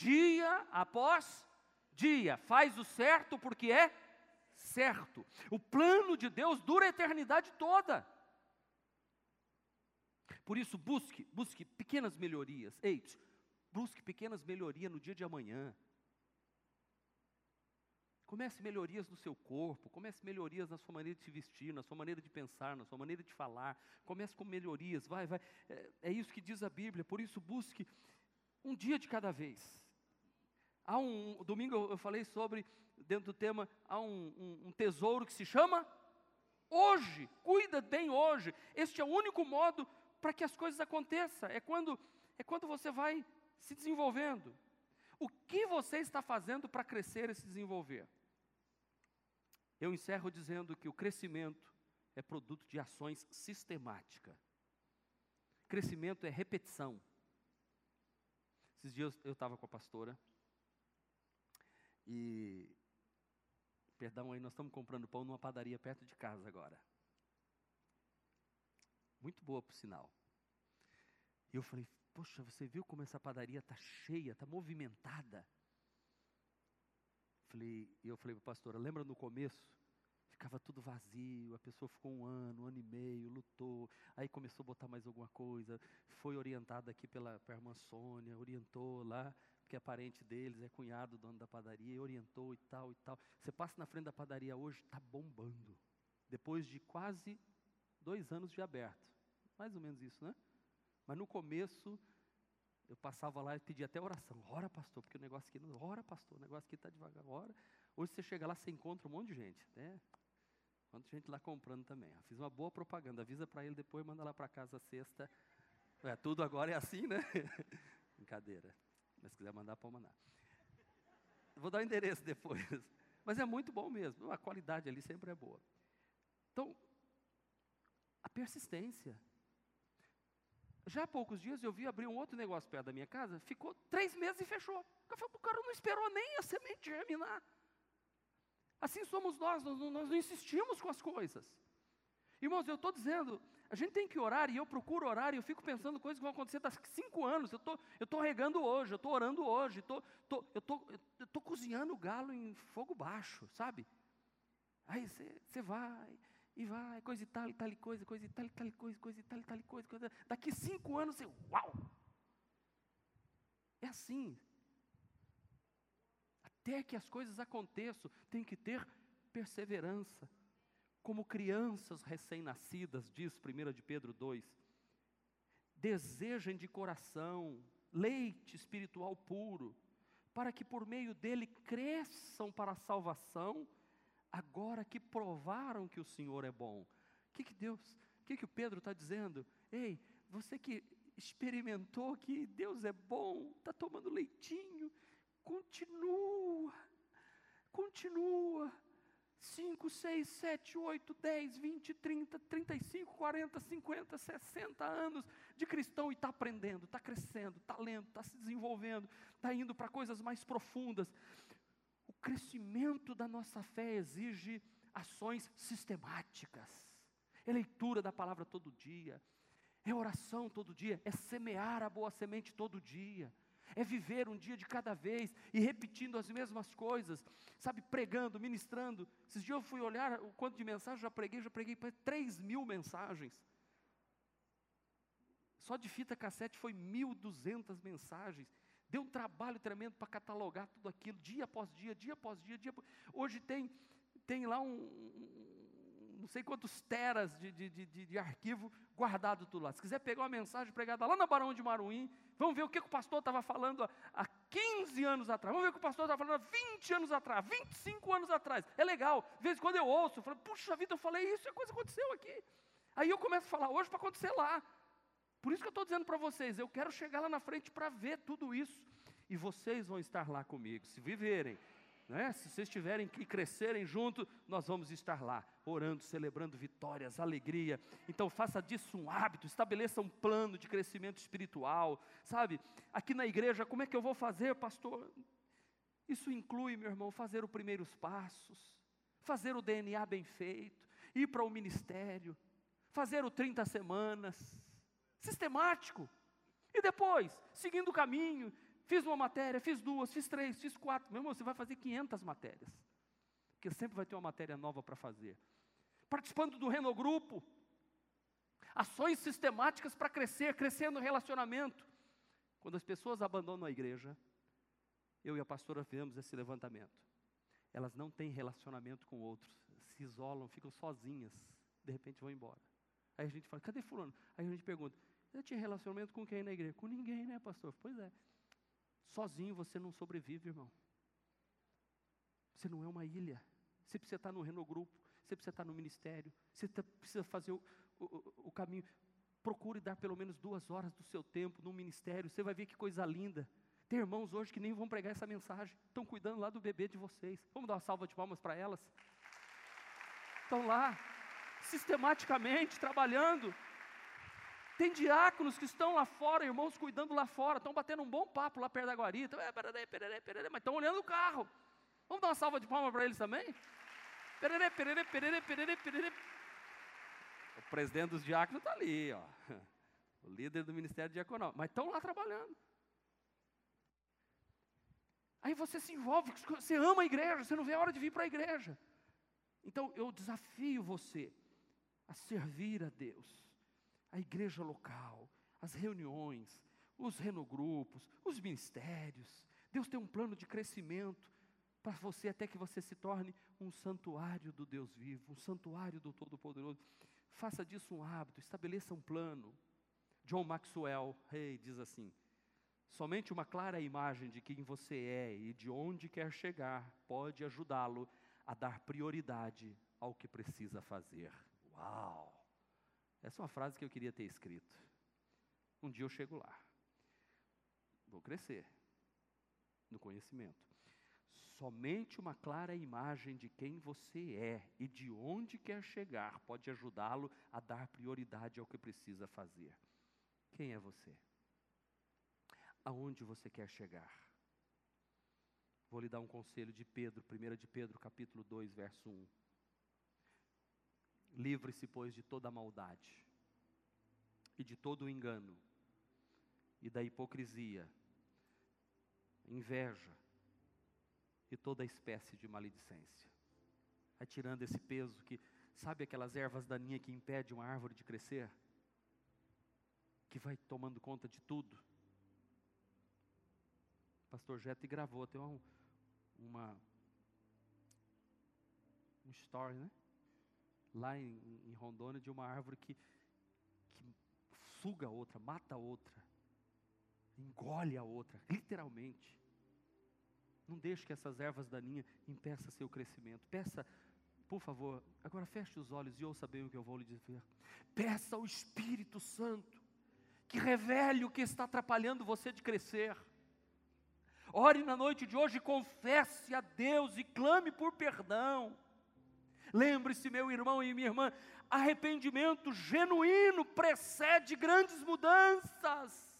Dia após dia, faz o certo porque é certo. O plano de Deus dura a eternidade toda. Por isso, busque, busque pequenas melhorias. Ei, busque pequenas melhorias no dia de amanhã. Comece melhorias no seu corpo, comece melhorias na sua maneira de se vestir, na sua maneira de pensar, na sua maneira de falar. Comece com melhorias, vai, vai. É, é isso que diz a Bíblia, por isso busque um dia de cada vez. Há um, domingo eu falei sobre, dentro do tema, há um, um, um tesouro que se chama hoje. Cuida bem hoje. Este é o único modo para que as coisas aconteçam. É quando, é quando você vai se desenvolvendo. O que você está fazendo para crescer e se desenvolver? Eu encerro dizendo que o crescimento é produto de ações sistemáticas. Crescimento é repetição. Esses dias eu estava com a pastora e, perdão aí, nós estamos comprando pão numa padaria perto de casa agora. Muito boa, por sinal. E eu falei, poxa, você viu como essa padaria está cheia, está movimentada? Falei, e eu falei para a pastora, lembra no começo? ficava tudo vazio, a pessoa ficou um ano, um ano e meio, lutou, aí começou a botar mais alguma coisa, foi orientada aqui pela, pela irmã Sônia, orientou lá, porque é parente deles, é cunhado do dono da padaria, orientou e tal e tal. Você passa na frente da padaria hoje, está bombando. Depois de quase dois anos de aberto. Mais ou menos isso, né? Mas no começo, eu passava lá e pedia até oração. Ora, pastor, porque o negócio aqui não. Ora, pastor, o negócio aqui está devagar. Ora. Hoje você chega lá, você encontra um monte de gente. Né? Quanta gente lá comprando também. Eu fiz uma boa propaganda. Avisa para ele depois, manda lá para casa sexta. É, tudo agora é assim, né? Brincadeira. Mas se quiser mandar, pode mandar. Vou dar o endereço depois. Mas é muito bom mesmo. A qualidade ali sempre é boa. Então, a persistência. Já há poucos dias eu vi abrir um outro negócio perto da minha casa, ficou três meses e fechou. O cara não esperou nem a semente germinar. Assim somos nós, nós, nós não insistimos com as coisas. Irmãos, eu estou dizendo, a gente tem que orar, e eu procuro orar, e eu fico pensando coisas que vão acontecer daqui cinco anos. Eu tô, estou regando hoje, eu estou orando hoje, tô, tô, eu estou tô cozinhando o galo em fogo baixo, sabe? Aí você vai, e vai, coisa e tal, e tal, e coisa, coisa e tal, e tal, e coisa, coisa e tal, e tal, e coisa, coisa. Daqui cinco anos você, uau! É assim, até que as coisas aconteçam, tem que ter perseverança. Como crianças recém-nascidas, diz 1 de Pedro 2, desejem de coração leite espiritual puro, para que por meio dele cresçam para a salvação, agora que provaram que o Senhor é bom. O que, que Deus, o que, que o Pedro está dizendo? Ei, você que experimentou que Deus é bom, está tomando leitinho, Continua, continua. 5, 6, 7, 8, 10, 20, 30, 35, 40, 50, 60 anos de cristão e está aprendendo, está crescendo, está lendo, está se desenvolvendo, está indo para coisas mais profundas. O crescimento da nossa fé exige ações sistemáticas, é leitura da palavra todo dia, é oração todo dia, é semear a boa semente todo dia é viver um dia de cada vez e repetindo as mesmas coisas, sabe, pregando, ministrando. Esses dias eu fui olhar o quanto de mensagens já preguei, já preguei para 3 mil mensagens. Só de fita cassete foi 1.200 mensagens. Deu um trabalho tremendo para catalogar tudo aquilo, dia após dia, dia após dia. dia. Hoje tem, tem lá um, não sei quantos teras de, de, de, de, arquivo guardado tudo lá. Se quiser pegar uma mensagem pregada lá na Barão de Maruim, vamos ver o que, que o pastor estava falando há 15 anos atrás, vamos ver o que o pastor estava falando há 20 anos atrás, 25 anos atrás. É legal, de vez em quando eu ouço, eu falo, puxa vida, eu falei isso a coisa aconteceu aqui. Aí eu começo a falar hoje para acontecer lá. Por isso que eu estou dizendo para vocês, eu quero chegar lá na frente para ver tudo isso. E vocês vão estar lá comigo, se viverem né? Se vocês tiverem que crescerem junto, nós vamos estar lá, orando, celebrando vitórias, alegria. Então faça disso um hábito, estabeleça um plano de crescimento espiritual, sabe? Aqui na igreja, como é que eu vou fazer, pastor? Isso inclui, meu irmão, fazer os primeiros passos, fazer o DNA bem feito, ir para o ministério, fazer o 30 semanas, sistemático. E depois, seguindo o caminho, Fiz uma matéria, fiz duas, fiz três, fiz quatro. Meu irmão, você vai fazer 500 matérias. Porque sempre vai ter uma matéria nova para fazer. Participando do Renogrupo. Ações sistemáticas para crescer, crescer no relacionamento. Quando as pessoas abandonam a igreja, eu e a pastora fizemos esse levantamento. Elas não têm relacionamento com outros, se isolam, ficam sozinhas, de repente vão embora. Aí a gente fala, cadê fulano? Aí a gente pergunta, eu tinha relacionamento com quem na igreja? Com ninguém, né, pastor? Pois é. Sozinho você não sobrevive, irmão. Você não é uma ilha. Você precisa estar no Renault Grupo, você precisa estar no ministério, você tá, precisa fazer o, o, o caminho. Procure dar pelo menos duas horas do seu tempo no ministério, você vai ver que coisa linda. Tem irmãos hoje que nem vão pregar essa mensagem, estão cuidando lá do bebê de vocês. Vamos dar uma salva de palmas para elas? Estão lá, sistematicamente trabalhando. Tem diáconos que estão lá fora, irmãos cuidando lá fora, estão batendo um bom papo lá perto da guarita, é, mas estão olhando o carro. Vamos dar uma salva de palmas para eles também? Perere, perere, perere, perere, perere. O presidente dos diáconos está ali, ó. O líder do ministério diaconal. Mas estão lá trabalhando. Aí você se envolve, você ama a igreja, você não vê a hora de vir para a igreja. Então eu desafio você a servir a Deus a igreja local, as reuniões, os renogrupos, os ministérios. Deus tem um plano de crescimento para você até que você se torne um santuário do Deus vivo, um santuário do Todo-Poderoso. Faça disso um hábito, estabeleça um plano. John Maxwell, hey, diz assim: somente uma clara imagem de quem você é e de onde quer chegar pode ajudá-lo a dar prioridade ao que precisa fazer. Uau! Essa é uma frase que eu queria ter escrito. Um dia eu chego lá. Vou crescer no conhecimento. Somente uma clara imagem de quem você é e de onde quer chegar pode ajudá-lo a dar prioridade ao que precisa fazer. Quem é você? Aonde você quer chegar? Vou lhe dar um conselho de Pedro, 1 de Pedro, capítulo 2, verso 1. Livre-se, pois, de toda maldade, e de todo o engano, e da hipocrisia, inveja, e toda espécie de maledicência. Vai tirando esse peso que, sabe aquelas ervas daninhas que impedem uma árvore de crescer? Que vai tomando conta de tudo. O pastor Jete gravou, tem uma um story, né? Lá em, em Rondônia de uma árvore que, que suga a outra, mata a outra, engole a outra, literalmente. Não deixe que essas ervas daninhas impeçam seu crescimento. Peça, por favor, agora feche os olhos e ouça bem o que eu vou lhe dizer. Peça ao Espírito Santo que revele o que está atrapalhando você de crescer. Ore na noite de hoje, confesse a Deus e clame por perdão. Lembre-se, meu irmão e minha irmã, arrependimento genuíno precede grandes mudanças.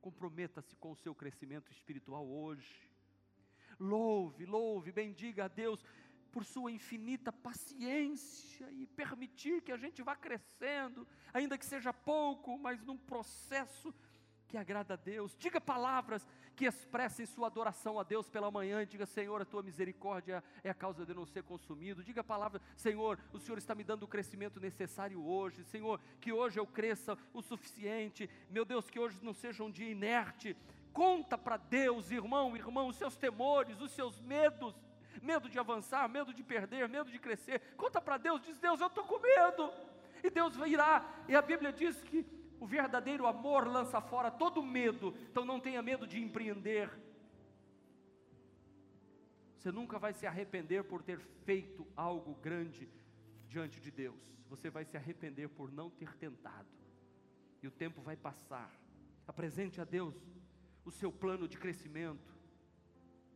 Comprometa-se com o seu crescimento espiritual hoje. Louve, louve, bendiga a Deus por sua infinita paciência e permitir que a gente vá crescendo, ainda que seja pouco, mas num processo que agrada a Deus. Diga palavras que expressem sua adoração a Deus pela manhã. Diga, Senhor, a tua misericórdia é a causa de não ser consumido. Diga palavra, Senhor, o Senhor está me dando o crescimento necessário hoje. Senhor, que hoje eu cresça o suficiente. Meu Deus, que hoje não seja um dia inerte. Conta para Deus, irmão, irmão, os seus temores, os seus medos. Medo de avançar, medo de perder, medo de crescer. Conta para Deus, diz Deus, eu estou com medo. E Deus irá. E a Bíblia diz que o verdadeiro amor lança fora todo medo, então não tenha medo de empreender. Você nunca vai se arrepender por ter feito algo grande diante de Deus. Você vai se arrepender por não ter tentado. E o tempo vai passar. Apresente a Deus o seu plano de crescimento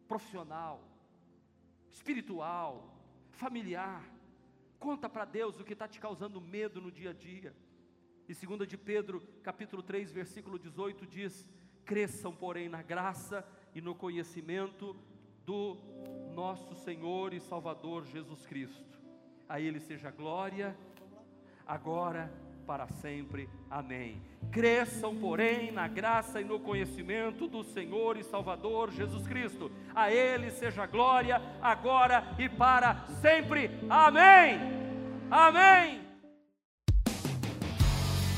profissional, espiritual, familiar. Conta para Deus o que está te causando medo no dia a dia. E 2 de Pedro, capítulo 3, versículo 18 diz: "Cresçam, porém, na graça e no conhecimento do nosso Senhor e Salvador Jesus Cristo. A ele seja glória agora para sempre. Amém. Cresçam, porém, na graça e no conhecimento do Senhor e Salvador Jesus Cristo. A Ele seja glória, agora e para sempre. Amém. Amém.